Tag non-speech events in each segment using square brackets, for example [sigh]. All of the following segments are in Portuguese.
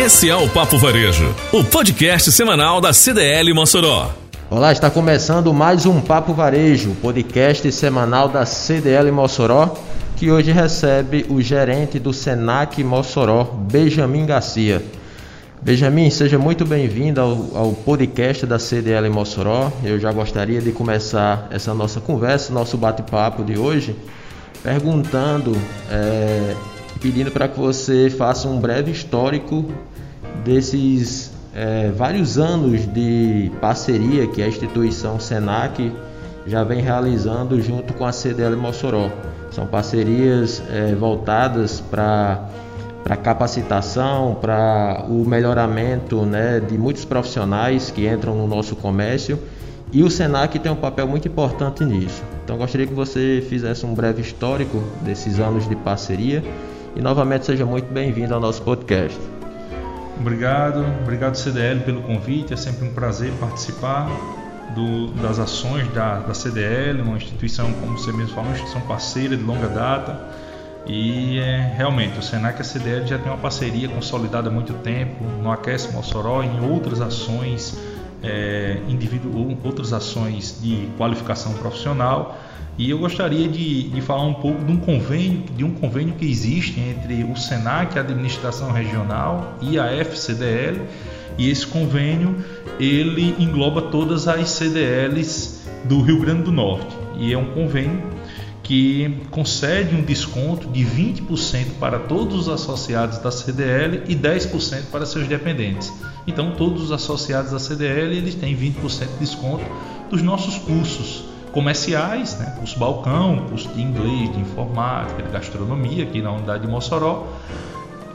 Esse é o Papo Varejo, o podcast semanal da CDL Mossoró. Olá, está começando mais um Papo Varejo, podcast semanal da CDL Mossoró, que hoje recebe o gerente do Senac Mossoró, Benjamin Garcia. Benjamin, seja muito bem-vindo ao, ao, podcast da CDL Mossoró. Eu já gostaria de começar essa nossa conversa, nosso bate-papo de hoje, perguntando, é, pedindo para que você faça um breve histórico desses é, vários anos de parceria que a instituição Senac já vem realizando junto com a CDL Mossoró. São parcerias é, voltadas para para capacitação, para o melhoramento né, de muitos profissionais que entram no nosso comércio e o Senac tem um papel muito importante nisso. Então gostaria que você fizesse um breve histórico desses anos de parceria e novamente seja muito bem-vindo ao nosso podcast. Obrigado, obrigado CDL pelo convite, é sempre um prazer participar do, das ações da, da CDL, uma instituição, como você mesmo falou, uma instituição parceira de longa data. E é, realmente o Senac e a CDL já tem uma parceria consolidada há muito tempo no Aquece Mossoró em outras ações é, individu outras ações de qualificação profissional e eu gostaria de, de, falar um pouco de um convênio de um convênio que existe entre o Senac, a administração regional e a FCDL e esse convênio ele engloba todas as CDLs do Rio Grande do Norte. E é um convênio que concede um desconto de 20% para todos os associados da CDL e 10% para seus dependentes. Então, todos os associados da CDL eles têm 20% de desconto dos nossos cursos comerciais, né? curso balcão, curso de inglês, de informática, de gastronomia aqui na unidade de Mossoró.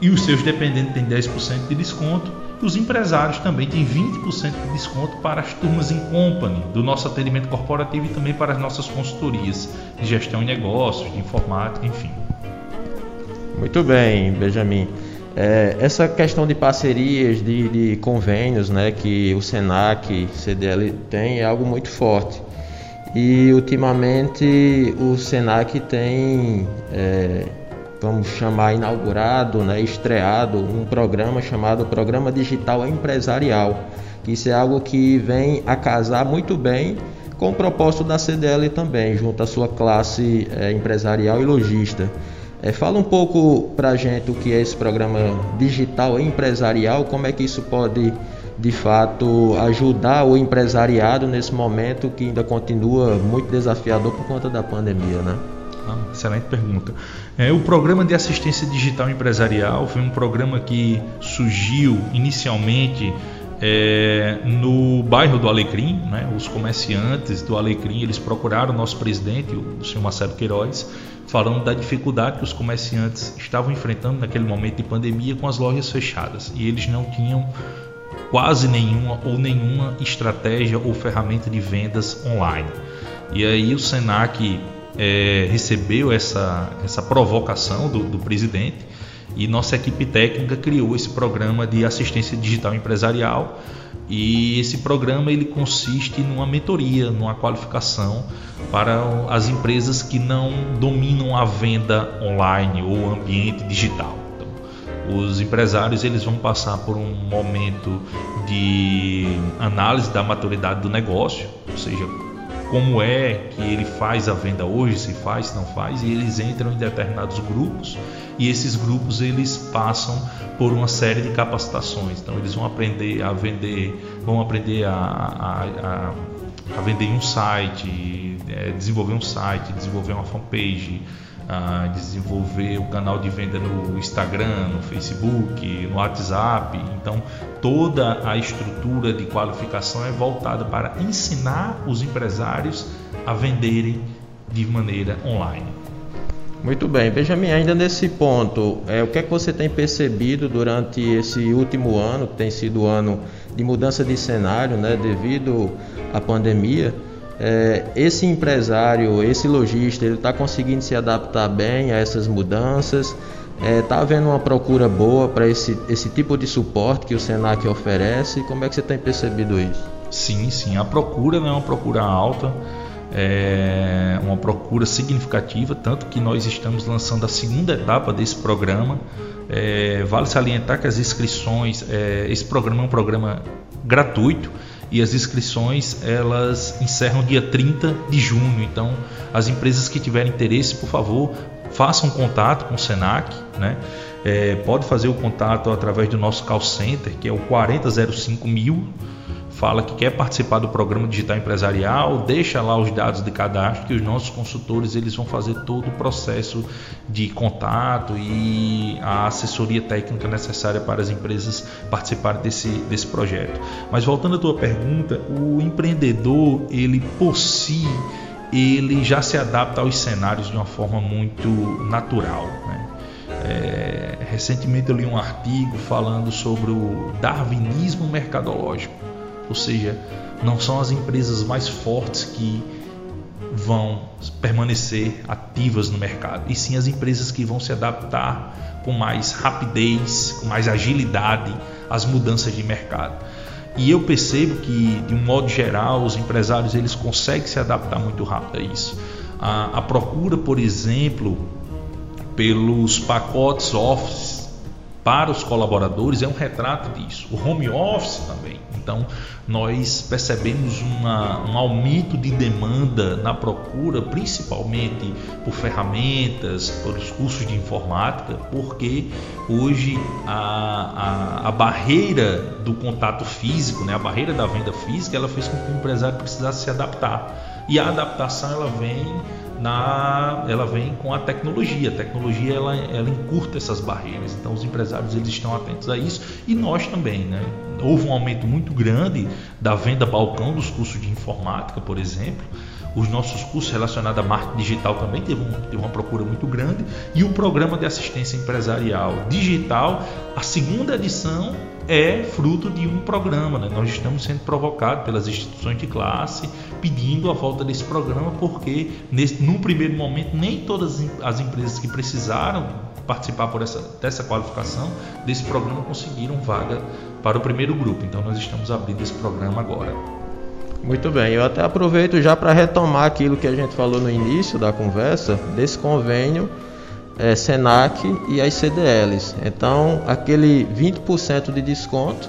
E os seus dependentes têm 10% de desconto os empresários também têm 20% de desconto para as turmas em company do nosso atendimento corporativo e também para as nossas consultorias de gestão de negócios, de informática, enfim. Muito bem, Benjamin. É, essa questão de parcerias, de, de, convênios né, que o SENAC, CDL tem é algo muito forte. E ultimamente o SENAC tem é, vamos chamar inaugurado, né, estreado um programa chamado Programa Digital Empresarial. Isso é algo que vem a casar muito bem com o propósito da CDL também, junto à sua classe é, empresarial e logista. É, fala um pouco para gente o que é esse programa digital empresarial, como é que isso pode de fato ajudar o empresariado nesse momento que ainda continua muito desafiador por conta da pandemia, né? Ah, excelente pergunta. É, o programa de assistência digital empresarial foi um programa que surgiu inicialmente é, no bairro do Alecrim, né? os comerciantes do Alecrim eles procuraram o nosso presidente, o senhor Marcelo Queiroz, falando da dificuldade que os comerciantes estavam enfrentando naquele momento de pandemia com as lojas fechadas e eles não tinham quase nenhuma ou nenhuma estratégia ou ferramenta de vendas online. E aí o Senac é, recebeu essa, essa provocação do, do presidente e nossa equipe técnica criou esse programa de assistência digital empresarial e esse programa ele consiste numa mentoria, numa qualificação para as empresas que não dominam a venda online ou ambiente digital. Os empresários eles vão passar por um momento de análise da maturidade do negócio, ou seja, como é que ele faz a venda hoje, se faz, se não faz, e eles entram em determinados grupos e esses grupos eles passam por uma série de capacitações. Então eles vão aprender a vender, vão aprender a, a, a, a vender um site, é, desenvolver um site, desenvolver uma fanpage, a desenvolver o canal de venda no Instagram, no Facebook, no WhatsApp. Então, toda a estrutura de qualificação é voltada para ensinar os empresários a venderem de maneira online. Muito bem, Benjamin, ainda nesse ponto, é, o que é que você tem percebido durante esse último ano, que tem sido ano de mudança de cenário, né, devido à pandemia? É, esse empresário, esse lojista, ele está conseguindo se adaptar bem a essas mudanças? Está é, tá havendo uma procura boa para esse, esse tipo de suporte que o Senac oferece? Como é que você tem percebido isso? Sim, sim. A procura não é uma procura alta. é, uma procura significativa, tanto que nós estamos lançando a segunda etapa desse programa. É, vale salientar que as inscrições, é, esse programa é um programa gratuito e as inscrições elas encerram dia 30 de junho. Então, as empresas que tiverem interesse, por favor, façam contato com o Senac, né? É, pode fazer o contato através do nosso call center, que é o 4005 mil fala que quer participar do programa digital empresarial, deixa lá os dados de cadastro que os nossos consultores eles vão fazer todo o processo de contato e a assessoria técnica necessária para as empresas participarem desse, desse projeto. Mas voltando à tua pergunta, o empreendedor ele por si ele já se adapta aos cenários de uma forma muito natural. Né? É, recentemente eu li um artigo falando sobre o darwinismo mercadológico ou seja, não são as empresas mais fortes que vão permanecer ativas no mercado, e sim as empresas que vão se adaptar com mais rapidez, com mais agilidade às mudanças de mercado. E eu percebo que, de um modo geral, os empresários eles conseguem se adaptar muito rápido a isso. A, a procura, por exemplo, pelos pacotes Office para os colaboradores é um retrato disso. O home office também. Então, nós percebemos uma, um aumento de demanda na procura, principalmente por ferramentas, pelos cursos de informática, porque hoje a, a, a barreira do contato físico, né, a barreira da venda física, ela fez com que o empresário precisasse se adaptar. E a adaptação ela vem na, ela vem com a tecnologia. A tecnologia ela, ela encurta essas barreiras. Então os empresários eles estão atentos a isso e nós também, né? Houve um aumento muito grande da venda balcão dos cursos de informática, por exemplo. Os nossos cursos relacionados a marketing digital também teve, um, teve uma procura muito grande e o programa de assistência empresarial digital, a segunda edição é fruto de um programa. Né? Nós estamos sendo provocados pelas instituições de classe pedindo a volta desse programa porque nesse, num primeiro momento nem todas as empresas que precisaram participar por essa, dessa qualificação desse programa conseguiram vaga para o primeiro grupo. Então nós estamos abrindo esse programa agora. Muito bem, eu até aproveito já para retomar aquilo que a gente falou no início da conversa, desse convênio é, Senac e as CDLs. Então, aquele 20% de desconto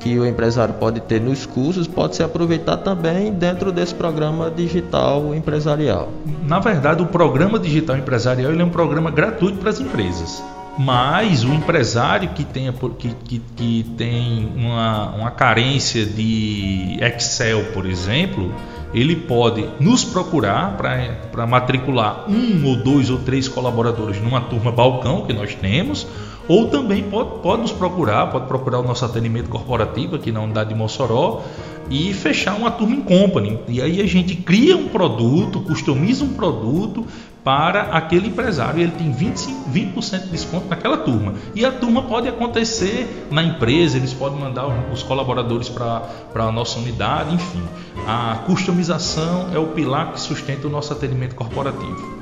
que o empresário pode ter nos cursos pode ser aproveitado também dentro desse programa digital empresarial. Na verdade, o programa digital empresarial é um programa gratuito para as empresas. Mas o empresário que, tenha, que, que, que tem uma, uma carência de Excel, por exemplo, ele pode nos procurar para matricular um ou dois ou três colaboradores numa turma balcão que nós temos, ou também pode, pode nos procurar, pode procurar o nosso atendimento corporativo aqui na unidade de Mossoró e fechar uma turma em company. E aí a gente cria um produto, customiza um produto para aquele empresário. Ele tem 25, 20% de desconto naquela turma. E a turma pode acontecer na empresa, eles podem mandar os colaboradores para a nossa unidade, enfim. A customização é o pilar que sustenta o nosso atendimento corporativo.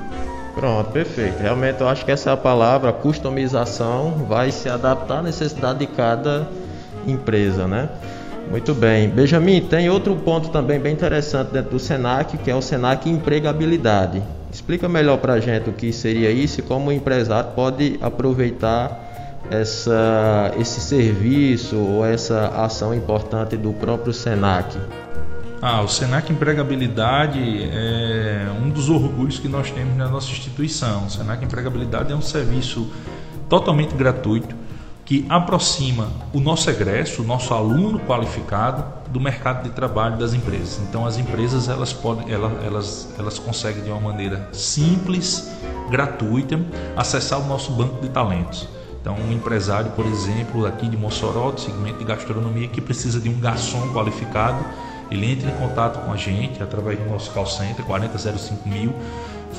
Pronto, perfeito. Realmente eu acho que essa é a palavra, customização, vai se adaptar à necessidade de cada empresa, né? Muito bem. Benjamin, tem outro ponto também bem interessante dentro do Senac, que é o Senac Empregabilidade. Explica melhor para a gente o que seria isso e como o empresário pode aproveitar essa, esse serviço ou essa ação importante do próprio Senac. Ah, o Senac Empregabilidade é um dos orgulhos que nós temos na nossa instituição. O Senac Empregabilidade é um serviço totalmente gratuito que aproxima o nosso egresso, o nosso aluno qualificado do mercado de trabalho das empresas. Então as empresas elas podem, elas, elas, elas conseguem de uma maneira simples, gratuita, acessar o nosso banco de talentos. Então um empresário, por exemplo, aqui de Mossoró, do segmento de gastronomia, que precisa de um garçom qualificado, ele entra em contato com a gente através do nosso call center 4005 mil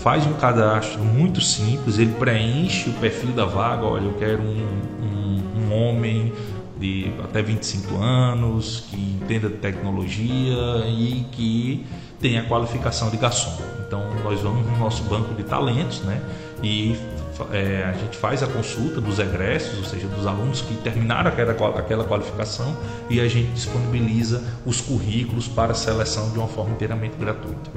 faz um cadastro muito simples, ele preenche o perfil da vaga, olha, eu quero um, um, um homem de até 25 anos, que entenda de tecnologia e que tenha qualificação de garçom. Então nós vamos no nosso banco de talentos, né? E é, a gente faz a consulta dos egressos, ou seja, dos alunos que terminaram aquela, aquela qualificação e a gente disponibiliza os currículos para seleção de uma forma inteiramente gratuita.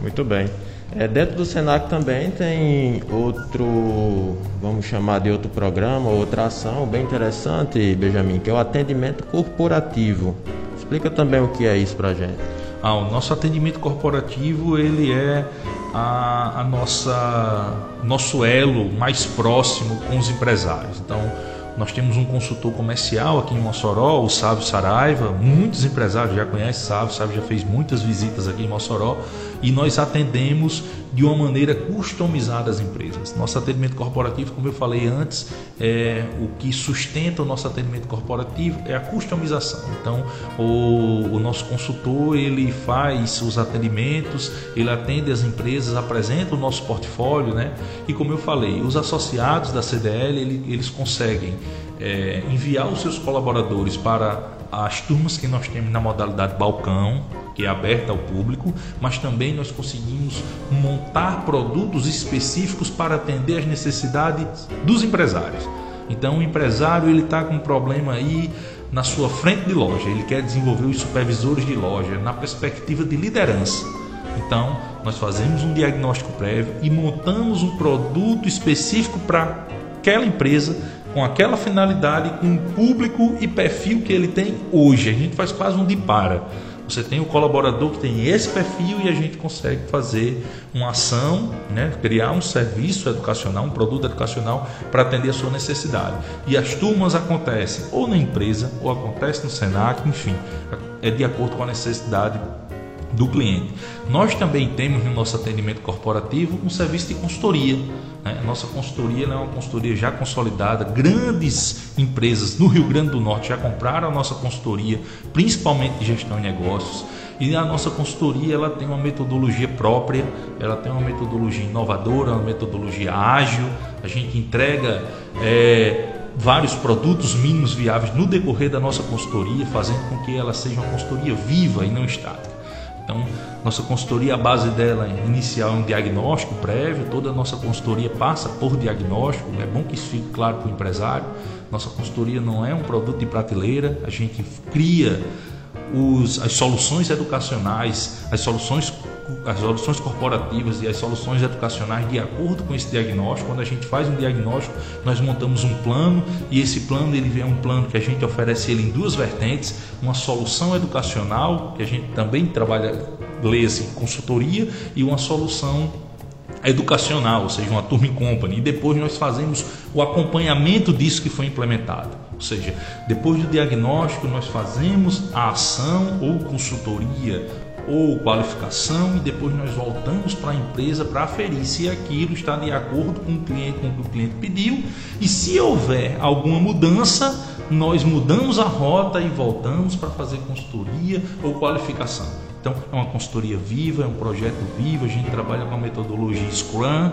Muito bem. É, dentro do Senac também tem outro, vamos chamar de outro programa, outra ação bem interessante, Benjamin, que é o atendimento corporativo. Explica também o que é isso para gente. Ah, o nosso atendimento corporativo ele é a, a nossa nosso elo mais próximo com os empresários. Então nós temos um consultor comercial aqui em Mossoró, o Sávio Saraiva. Muitos empresários já conhecem Sávio, Sávio já fez muitas visitas aqui em Mossoró e nós atendemos de uma maneira customizada as empresas. Nosso atendimento corporativo, como eu falei antes, é o que sustenta o nosso atendimento corporativo é a customização. Então, o, o nosso consultor ele faz os atendimentos, ele atende as empresas, apresenta o nosso portfólio, né? E como eu falei, os associados da CDL ele, eles conseguem é, enviar os seus colaboradores para as turmas que nós temos na modalidade balcão, que é aberta ao público, mas também nós conseguimos montar produtos específicos para atender as necessidades dos empresários. Então o empresário ele está com um problema aí na sua frente de loja, ele quer desenvolver os supervisores de loja na perspectiva de liderança. Então nós fazemos um diagnóstico prévio e montamos um produto específico para aquela empresa com aquela finalidade, com o público e perfil que ele tem hoje. A gente faz quase um de para. Você tem o colaborador que tem esse perfil e a gente consegue fazer uma ação, né? criar um serviço educacional, um produto educacional para atender a sua necessidade. E as turmas acontecem ou na empresa ou acontece no Senac, enfim, é de acordo com a necessidade do cliente. Nós também temos no nosso atendimento corporativo um serviço de consultoria. Né? Nossa consultoria é uma consultoria já consolidada. Grandes empresas no Rio Grande do Norte já compraram a nossa consultoria, principalmente de gestão de negócios. E a nossa consultoria ela tem uma metodologia própria, ela tem uma metodologia inovadora, uma metodologia ágil. A gente entrega é, vários produtos mínimos viáveis no decorrer da nossa consultoria, fazendo com que ela seja uma consultoria viva e não estática. Então, nossa consultoria, a base dela inicial é um diagnóstico prévio, toda a nossa consultoria passa por diagnóstico, é bom que isso fique claro para o empresário. Nossa consultoria não é um produto de prateleira, a gente cria os, as soluções educacionais, as soluções as soluções corporativas e as soluções educacionais de acordo com esse diagnóstico. Quando a gente faz um diagnóstico, nós montamos um plano e esse plano ele é um plano que a gente oferece ele em duas vertentes, uma solução educacional que a gente também trabalha, lê-se consultoria e uma solução educacional, ou seja, uma turma em company. E depois nós fazemos o acompanhamento disso que foi implementado. Ou seja, depois do diagnóstico, nós fazemos a ação ou consultoria ou qualificação e depois nós voltamos para a empresa para aferir se aquilo está de acordo com o cliente, com o que o cliente pediu. E se houver alguma mudança, nós mudamos a rota e voltamos para fazer consultoria ou qualificação. Então é uma consultoria viva, é um projeto vivo, a gente trabalha com a metodologia Scrum,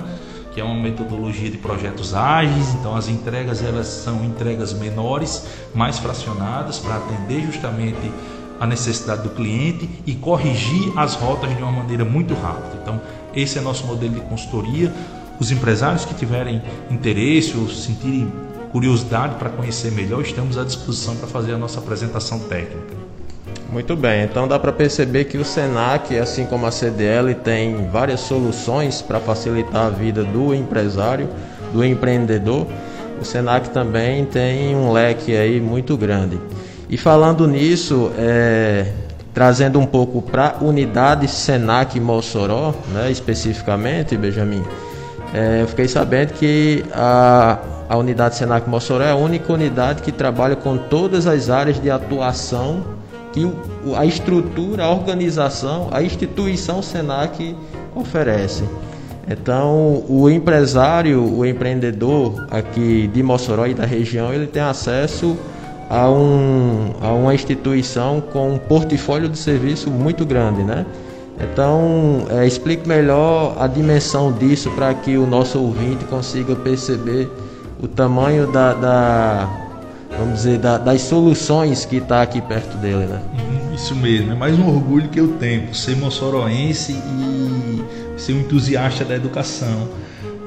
que é uma metodologia de projetos ágeis, então as entregas elas são entregas menores, mais fracionadas para atender justamente a necessidade do cliente e corrigir as rotas de uma maneira muito rápida. Então, esse é nosso modelo de consultoria. Os empresários que tiverem interesse ou sentirem curiosidade para conhecer melhor, estamos à disposição para fazer a nossa apresentação técnica. Muito bem, então dá para perceber que o Senac, assim como a CDL, tem várias soluções para facilitar a vida do empresário, do empreendedor. O Senac também tem um leque aí muito grande. E falando nisso, é, trazendo um pouco para unidade Senac Mossoró, né, especificamente, Benjamin, é, eu fiquei sabendo que a, a unidade Senac Mossoró é a única unidade que trabalha com todas as áreas de atuação que a estrutura, a organização, a instituição Senac oferece. Então, o empresário, o empreendedor aqui de Mossoró e da região, ele tem acesso a, um, a uma instituição com um portfólio de serviço muito grande, né? Então, é, explique melhor a dimensão disso para que o nosso ouvinte consiga perceber o tamanho da, da vamos dizer, da, das soluções que está aqui perto dele, né? Uhum, isso mesmo, é mais um orgulho que eu tenho, ser moçoroense e ser um entusiasta da educação.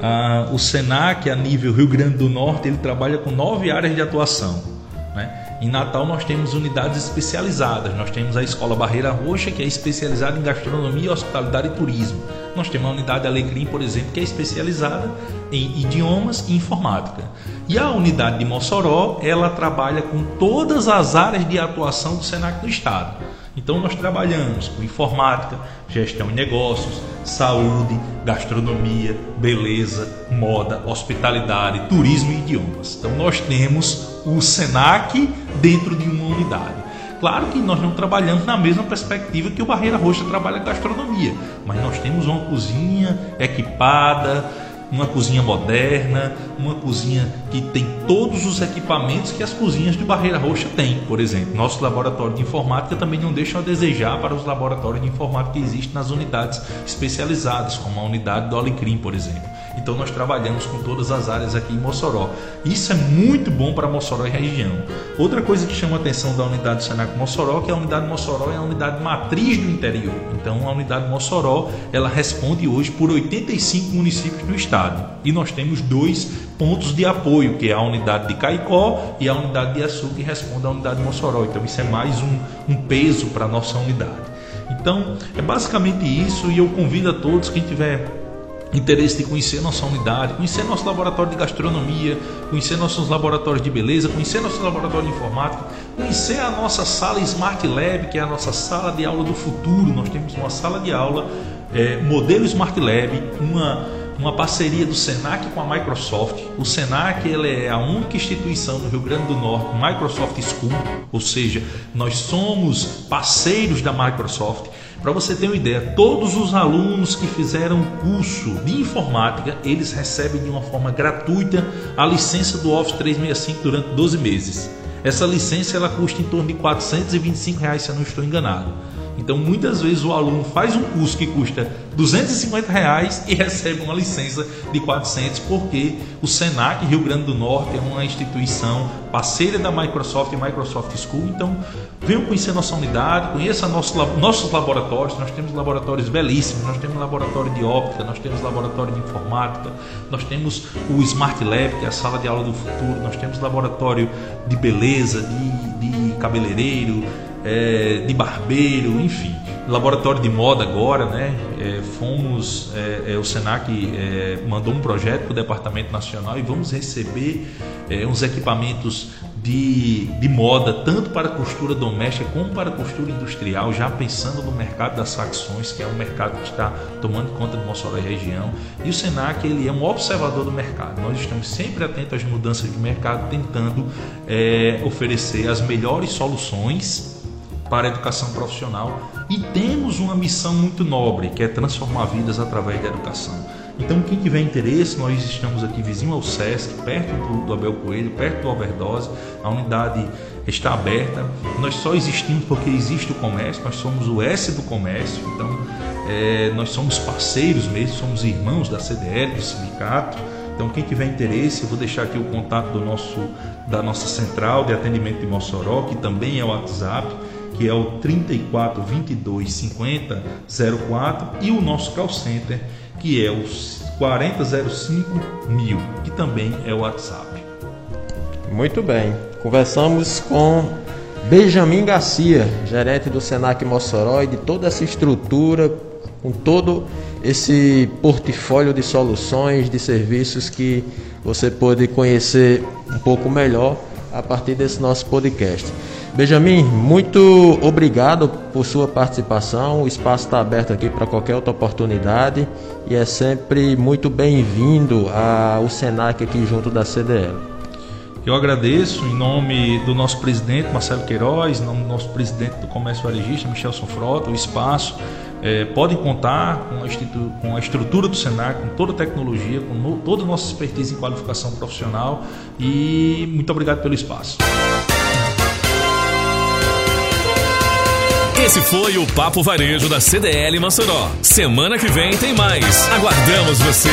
Ah, o Senac, a nível Rio Grande do Norte, ele trabalha com nove áreas de atuação. Né? Em Natal nós temos unidades especializadas. Nós temos a Escola Barreira Roxa, que é especializada em gastronomia, hospitalidade e turismo. Nós temos a unidade Alecrim, por exemplo, que é especializada em idiomas e informática. E a unidade de Mossoró, ela trabalha com todas as áreas de atuação do Senac do Estado. Então nós trabalhamos com informática, gestão de negócios, saúde, gastronomia, beleza, moda, hospitalidade, turismo e idiomas. Então nós temos o Senac dentro de uma unidade. Claro que nós não trabalhamos na mesma perspectiva que o Barreira Roxa trabalha gastronomia, mas nós temos uma cozinha equipada, uma cozinha moderna, uma cozinha que tem todos os equipamentos que as cozinhas de Barreira Roxa têm, por exemplo. Nosso laboratório de informática também não deixa a desejar para os laboratórios de informática que existem nas unidades especializadas, como a unidade do Alecrim, por exemplo. Então nós trabalhamos com todas as áreas aqui em Mossoró. Isso é muito bom para Mossoró e região. Outra coisa que chama a atenção da unidade do Senac Mossoró, que a unidade Mossoró é a unidade matriz do interior. Então a unidade Mossoró, ela responde hoje por 85 municípios do estado. E nós temos dois pontos de apoio, que é a unidade de Caicó e a unidade de Açu, que responde à unidade Mossoró. Então isso é mais um, um peso para a nossa unidade. Então é basicamente isso e eu convido a todos, quem tiver interesse de conhecer nossa unidade, conhecer nosso laboratório de gastronomia, conhecer nossos laboratórios de beleza, conhecer nosso laboratório de informática, conhecer a nossa sala Smart Lab, que é a nossa sala de aula do futuro. Nós temos uma sala de aula é, modelo Smart Lab, uma uma parceria do Senac com a Microsoft. O Senac ele é a única instituição no Rio Grande do Norte, Microsoft School, ou seja, nós somos parceiros da Microsoft. Para você ter uma ideia, todos os alunos que fizeram curso de informática, eles recebem de uma forma gratuita a licença do Office 365 durante 12 meses. Essa licença ela custa em torno de 425 reais, se eu não estou enganado. Então, muitas vezes o aluno faz um curso que custa 250 reais e [laughs] recebe uma licença de 400, porque o Senac Rio Grande do Norte é uma instituição parceira da Microsoft e Microsoft School. Então, venham conhecer nossa unidade, conheça nosso, nossos laboratórios. Nós temos laboratórios belíssimos, nós temos laboratório de óptica, nós temos laboratório de informática, nós temos o Smart Lab, que é a sala de aula do futuro, nós temos laboratório de beleza, de, de cabeleireiro é, de barbeiro, enfim. Laboratório de moda agora, né? É, fomos, é, é o Senac é, mandou um projeto para o Departamento Nacional e vamos receber é, uns equipamentos de, de moda, tanto para costura doméstica como para costura industrial, já pensando no mercado das facções, que é um mercado que está tomando conta de Mossoró e região. E o Senac ele é um observador do mercado. Nós estamos sempre atentos às mudanças de mercado, tentando oferecer as melhores soluções para a educação profissional e temos uma missão muito nobre, que é transformar vidas através da educação. Então, quem tiver interesse, nós estamos aqui vizinho ao SESC, perto do, do Abel Coelho, perto do Overdose, a unidade está aberta. Nós só existimos porque existe o comércio, nós somos o S do comércio, então é, nós somos parceiros mesmo, somos irmãos da CDL, do sindicato. Então, quem tiver interesse, eu vou deixar aqui o contato do nosso, da nossa central de atendimento de Mossoró, que também é o WhatsApp que é o 34 22 50 04 e o nosso call center, que é o 4005 mil, que também é o WhatsApp. Muito bem. Conversamos com Benjamin Garcia, gerente do Senac Mossoró e de toda essa estrutura, com todo esse portfólio de soluções, de serviços que você pode conhecer um pouco melhor a partir desse nosso podcast. Benjamin, muito obrigado por sua participação. O espaço está aberto aqui para qualquer outra oportunidade e é sempre muito bem-vindo ao Senac aqui junto da CDL. Eu agradeço em nome do nosso presidente Marcelo Queiroz, em nome do nosso presidente do Comércio Varejista, Michelson Frota, o espaço. É, podem contar com a, com a, estrutura do Senac, com toda a tecnologia, com no, toda a nossa expertise em qualificação profissional e muito obrigado pelo espaço. Esse foi o Papo Varejo da CDL Mossoró. Semana que vem tem mais. Aguardamos você!